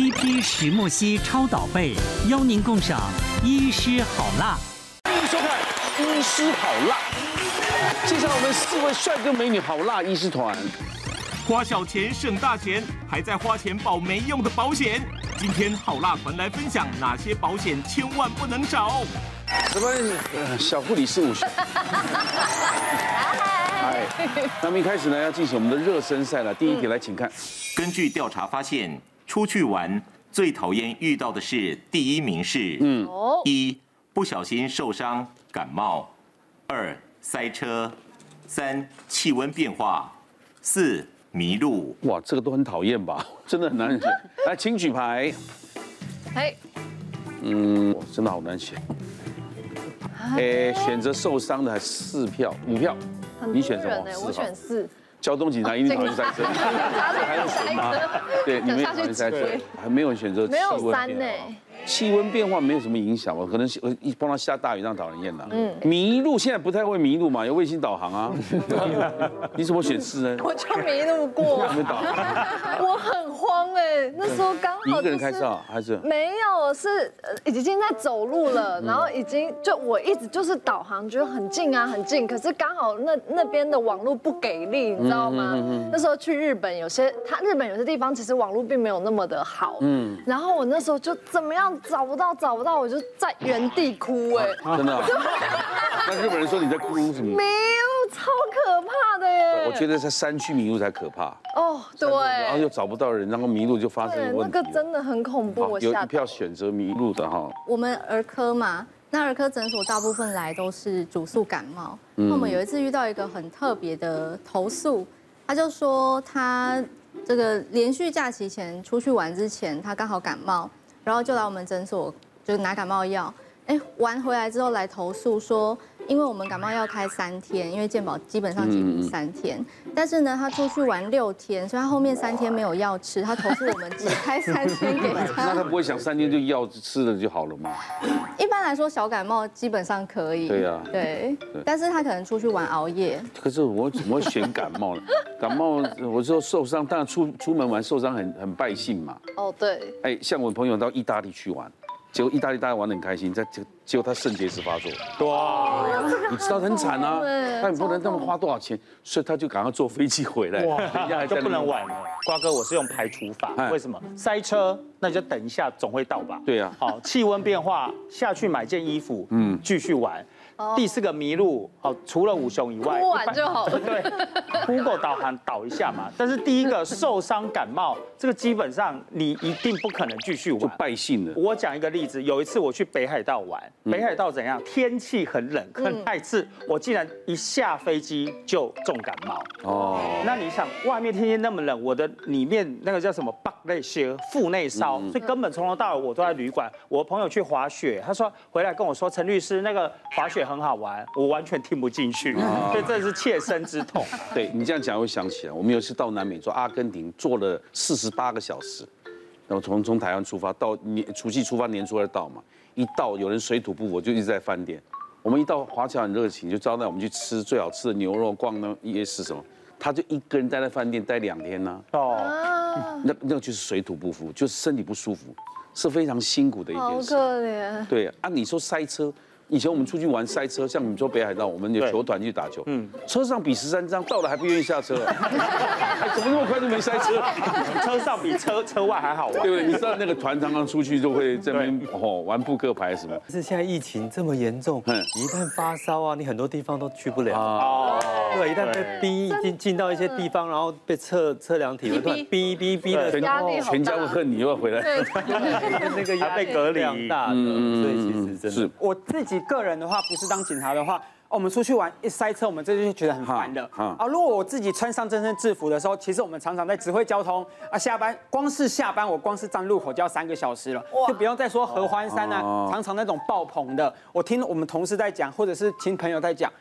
TP 石墨烯超导被，邀您共赏医师好辣。欢迎收看《医师好辣》，介绍我们四位帅哥美女好辣医师团。花小钱省大钱，还在花钱保没用的保险。今天好辣团来分享哪些保险千万不能少。什么？呃，小护理事务所。哎，那么一开始呢，要进行我们的热身赛了。第一题来，请看。根据调查发现，出去玩最讨厌遇到的是，第一名是：嗯，一不小心受伤感冒，二塞车，三气温变化，四迷路。哇，这个都很讨厌吧？真的很难选。来，请举牌。哎，嗯，真的好难选。哎，选择受伤的还四票，五票。你选什么？我选四。交通警察一定讨厌塞车。还有谁吗？对，你们也讨厌塞车。还没有选择。没有三呢。气温变化没有什么影响吧？可能一碰到下大雨，让导人厌了。嗯。迷路现在不太会迷路嘛？有卫星导航啊。你怎么选四呢？我就迷路过。没导航。我很慌哎，那时候刚好。一个人开车啊还是？没有，是已经在走路了，然后已经就我一直就是导航，觉得很近啊，很近。可是刚好那那边的网络不给力，你知道吗？那时候去日本，有些他日本有些地方其实网络并没有那么的好。嗯。然后我那时候就怎么样？找不到，找不到，我就在原地哭哎！真的？那日本人说你在哭什么？迷路超可怕的耶！我觉得在山区迷路才可怕。哦，对。然后又找不到人，然后迷路就发生问题。那个真的很恐怖。有一票选择迷路的哈。我们儿科嘛，那儿科诊所大部分来都是主诉感冒。那我们有一次遇到一个很特别的投诉，他就说他这个连续假期前出去玩之前，他刚好感冒。然后就来我们诊所，就拿感冒药。哎，完回来之后来投诉说，因为我们感冒要开三天，因为健保基本上给你三天，但是呢，他出去玩六天，所以他后面三天没有药吃。他投诉我们只开三天给他。那他不会想三天就药吃了就好了吗？一般来说，小感冒基本上可以。对呀。对。但是他可能出去玩熬夜。可是我怎么会选感冒呢？感冒我说受伤，当然出出门玩受伤很很败兴嘛。哦，对。哎，像我朋友到意大利去玩。结果意大利大家玩得很开心，在结结果他肾结石发作，哇！你知道很惨啊，他也不能那么花多少钱，所以他就赶快坐飞机回来，哇，就不能玩了。瓜哥，我是用排除法，为什么？塞车，那你就等一下，总会到吧？对啊。好，气温变化，下去买件衣服，嗯，继续玩。第四个迷路，哦，除了五雄以外，哭完就好了。对，Google 导航导一下嘛。但是第一个受伤感冒，这个基本上你一定不可能继续玩，就败兴了。我讲一个例子，有一次我去北海道玩，北海道怎样？天气很冷，很带刺，我竟然一下飞机就重感冒。哦，那你想，外面天气那么冷，我的里面那个叫什么？白内些腹内烧，所以根本从头到尾我都在旅馆。我朋友去滑雪，他说回来跟我说，陈律师那个滑雪。很好玩，我完全听不进去，所以这是切身之痛。对你这样讲，我想起来，我们有一次到南美洲阿根廷，坐了四十八个小时，然后从从台湾出发到年除夕出发，年初二到嘛，一到有人水土不服，就一直在饭店。我们一到华侨很热情，就招待我们去吃最好吃的牛肉，逛那夜市什么。他就一个人待在饭店待两天呢。哦，那那就是水土不服，就是身体不舒服，是非常辛苦的一件事。好可怜。对啊，你说塞车。以前我们出去玩塞车，像你们说北海道，我们有球团去打球，嗯，车上比十三张，到了还不愿意下车，哎，怎么那么快就没塞车？车上比车车外还好玩，对不对？你知道那个团常常出去就会这边哦玩扑克牌什么？是现在疫情这么严重，嗯，一旦发烧啊，你很多地方都去不了。哦，对，一旦被逼进进到一些地方，然后被测测量体温，逼逼逼的，全全家会恨你又要回来，那个压力被隔离大，嗯，所以其实真的。是。我自己。个人的话，不是当警察的话，我们出去玩一塞车，我们这就觉得很烦的。啊，如果我自己穿上这身制服的时候，其实我们常常在指挥交通啊。下班光是下班，我光是站路口就要三个小时了，就不用再说合欢山啊，常常那种爆棚的。我听我们同事在讲，或者是听朋友在讲，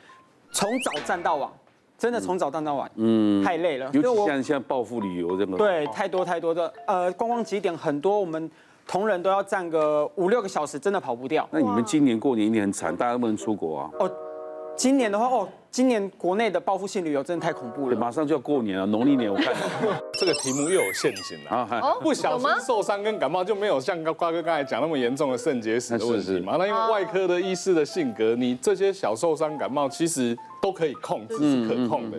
从早站到晚，真的从早站到晚，嗯，太累了。尤其像现在报复旅游这么对，太多太多的呃观光景点很多，我们。同仁都要站个五六个小时，真的跑不掉。那你们今年过年一定很惨，大家都不能出国啊。哦，今年的话，哦，今年国内的报复性旅游真的太恐怖了。马上就要过年了，农历年我看 这个题目又有陷阱了啊！不小心受伤跟感冒就没有像瓜哥刚才讲那么严重的肾结石的问题嘛？那因为外科的医师的性格，你这些小受伤感冒其实都可以控制，是可控的。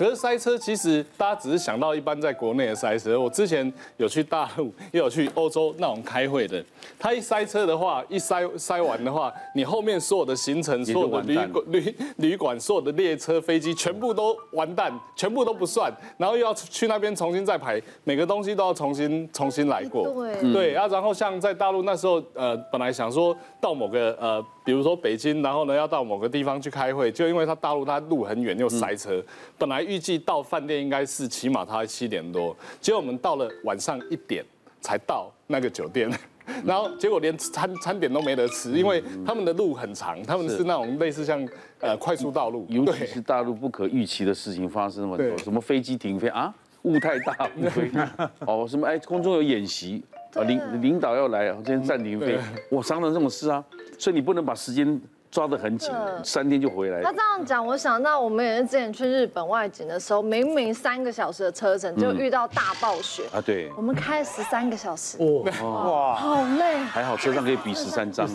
可是塞车，其实大家只是想到一般在国内的塞车。我之前有去大陆，也有去欧洲那种开会的。他一塞车的话，一塞塞完的话，你后面所有的行程、所有的旅馆、旅旅馆、所有的列车、飞机，全部都完蛋，全部都不算。然后又要去那边重新再排，每个东西都要重新重新来过。对对啊，然后像在大陆那时候，呃，本来想说到某个呃。比如说北京，然后呢要到某个地方去开会，就因为他大陆他路很远又塞车，本来预计到饭店应该是起码他七点多，结果我们到了晚上一点才到那个酒店，然后结果连餐餐点都没得吃，因为他们的路很长，他们是那种类似像呃快速道路，尤其是大陆不可预期的事情发生那么多，什么飞机停飞啊，雾太大不飞，哦什么哎空中有演习啊领领导要来，今天暂停飞，我常常这种事啊。所以你不能把时间抓得很紧，三天就回来。他这样讲，我想到我们也是之前去日本外景的时候，明明三个小时的车程就遇到大暴雪。啊，对，我们开十三个小时，哇，好累。还好车上可以比十三张。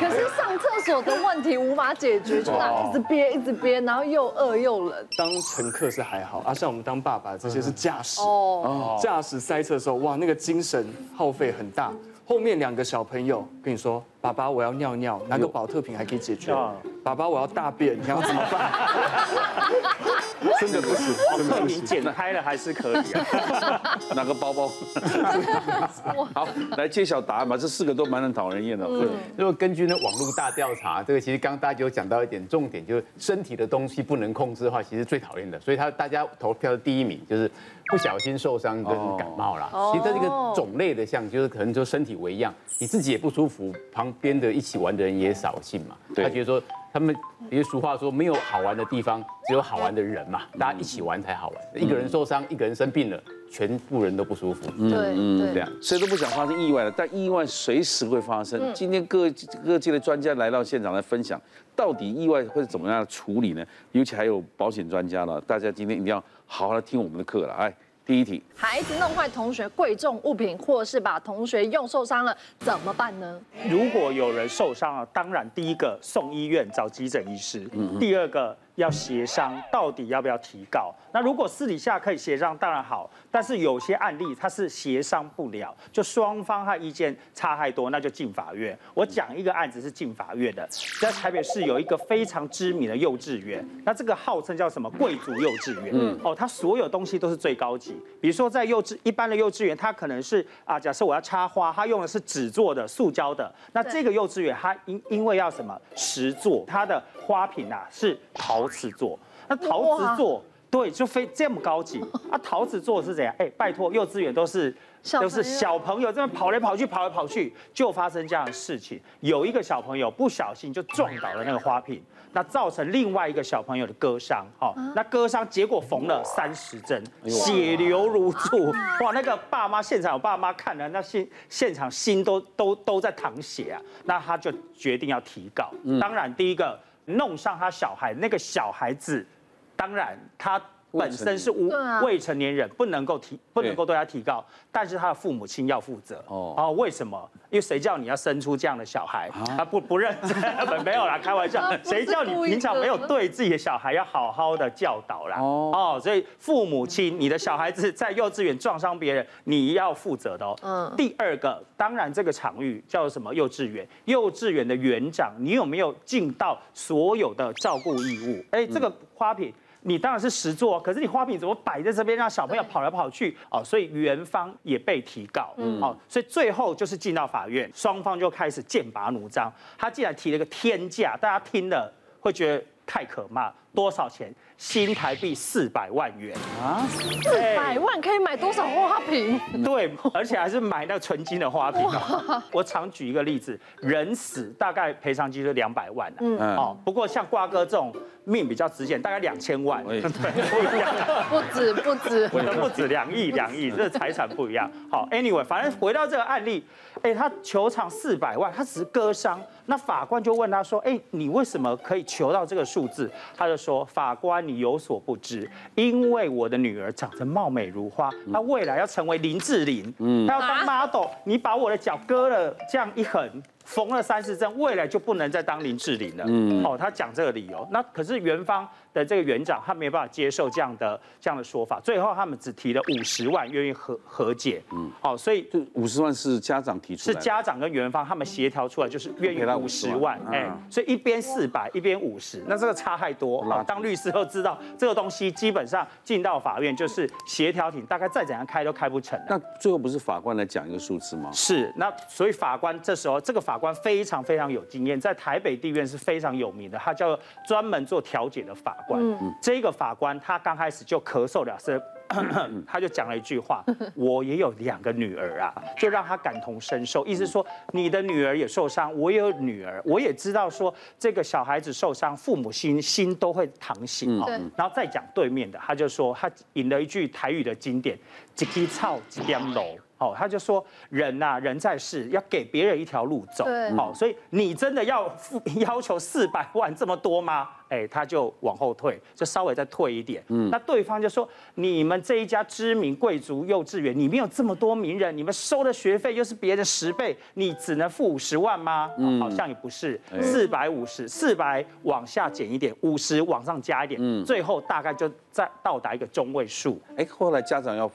可是上厕所的问题无法解决，就那一直憋一直憋，然后又饿又冷。当乘客是还好，啊，像我们当爸爸这些是驾驶。哦，驾驶塞车的时候，哇，那个精神耗费很大。后面两个小朋友跟你说：“爸爸，我要尿尿，拿个保特瓶还可以解决。”爸爸，我要大便，你要怎么办？真的不行，宝特瓶剪开了还是可以啊。拿个包包。好，来揭晓答案吧。这四个都蛮能讨人厌的。对，如果根据呢网络大调查，这个其实刚刚大家有讲到一点重点，就是身体的东西不能控制的话，其实最讨厌的。所以他大家投票的第一名就是不小心受伤跟感冒啦。其实这个种类的像，就是可能就身体为样，你自己也不舒服，旁边的一起玩的人也扫兴嘛。他觉得说。他们，比如俗话说，没有好玩的地方，只有好玩的人嘛。大家一起玩才好玩。一个人受伤，一个人生病了，全部人都不舒服。对，对，这样，谁都不想发生意外了，但意外随时会发生。今天各各界的专家来到现场来分享，到底意外会怎么样处理呢？尤其还有保险专家了，大家今天一定要好好的听我们的课了，哎。第一题，孩子弄坏同学贵重物品，或是把同学用受伤了，怎么办呢？如果有人受伤了，当然第一个送医院找急诊医师，嗯、第二个。要协商，到底要不要提告？那如果私底下可以协商，当然好。但是有些案例它是协商不了，就双方他意见差太多，那就进法院。我讲一个案子是进法院的，在台北市有一个非常知名的幼稚园，那这个号称叫什么贵族幼稚园？嗯，哦，它所有东西都是最高级。比如说在幼稚一般的幼稚园，它可能是啊，假设我要插花，它用的是纸做的、塑胶的。那这个幼稚园它因因为要什么实做，它的花瓶啊是陶。陶瓷做，那陶瓷做，对，就非这么高级 啊！陶瓷做是怎样？哎，拜托，幼稚园都是都是小朋友这么跑来跑去，跑来跑去，就发生这样的事情。有一个小朋友不小心就撞倒了那个花瓶，那造成另外一个小朋友的割伤，哦，那割伤结果缝了三十针，血流如注，哇！那个爸妈现场我爸妈看了，那现现场心都都都在淌血啊！那他就决定要提告。当然，第一个。弄上他小孩，那个小孩子，当然他本身是无未成年人，不能够提，不能够对他提告，但是他的父母亲要负责。哦，啊，为什么？因为谁叫你要生出这样的小孩？他不不认真，没有啦，开玩笑。谁叫你平常没有对自己的小孩要好好的教导啦？哦，所以父母亲，你的小孩子在幼稚园撞伤别人，你要负责的哦。嗯。第二个，当然这个场域叫做什么？幼稚园，幼稚园的园长，你有没有尽到所有的照顾义务？哎，这个花瓶。你当然是实做，可是你花瓶怎么摆在这边，让小朋友跑来跑去哦？所以园方也被提告，嗯，哦，所以最后就是进到法院，双方就开始剑拔弩张。他竟然提了个天价，大家听了会觉得太可骂。多少钱？新台币四百万元啊！四百万可以买多少花瓶？对，而且还是买那个纯金的花瓶。我常举一个例子，人死大概赔偿金就两百万。嗯，哦，不过像瓜哥这种命比较值钱，大概两千万。对，不一样。不止不止，我的不止两亿两亿，这财产不一样。好，Anyway，反正回到这个案例，哎，他求偿四百万，他只是割伤。那法官就问他说：“哎，你为什么可以求到这个数字？”他就说：“法官，你有所不知，因为我的女儿长得貌美如花，她未来要成为林志玲，嗯，她要当 model，你把我的脚割了，这样一横。”缝了三十针，未来就不能再当林志玲了。嗯，哦，他讲这个理由，那可是园方的这个园长他没办法接受这样的这样的说法，最后他们只提了五十万，愿意和和解。嗯，好，所以这五十万是家长提出来，是家长跟园方他们协调出来，就是愿意五十万。哎，所以一边四百，一边五十，那这个差太多。好，当律师都知道这个东西基本上进到法院就是协调庭，大概再怎样开都开不成。那最后不是法官来讲一个数字吗？是，那所以法官这时候这个法。法官非常非常有经验，在台北地院是非常有名的，他叫专门做调解的法官。嗯，这个法官他刚开始就咳嗽两声，他就讲了一句话：“我也有两个女儿啊。”就让他感同身受，意思说你的女儿也受伤，我也有女儿，我也知道说这个小孩子受伤，父母心心都会淌血。哦，然后再讲对面的，他就说他引了一句台语的经典：“一枝草，一点露。”哦，他就说人呐、啊，人在世要给别人一条路走。对，好，所以你真的要付 要求四百万这么多吗？哎，他就往后退，就稍微再退一点。嗯，那对方就说，你们这一家知名贵族幼稚园，里面有这么多名人，你们收的学费又是别人十倍，你只能付五十万吗？嗯，好像也不是，四百五十，四百往下减一点，五十往上加一点，嗯，最后大概就再到达一个中位数。哎，后来家长要。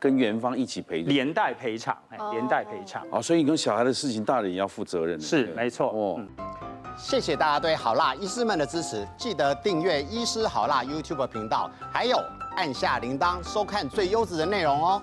跟园方一起赔，连带赔偿，哎，连带赔偿。哦，所以你跟小孩的事情，大人也要负责任。是，没错。哦，谢谢大家对好辣医师们的支持，记得订阅医师好辣 YouTube 频道，还有按下铃铛收看最优质的内容哦。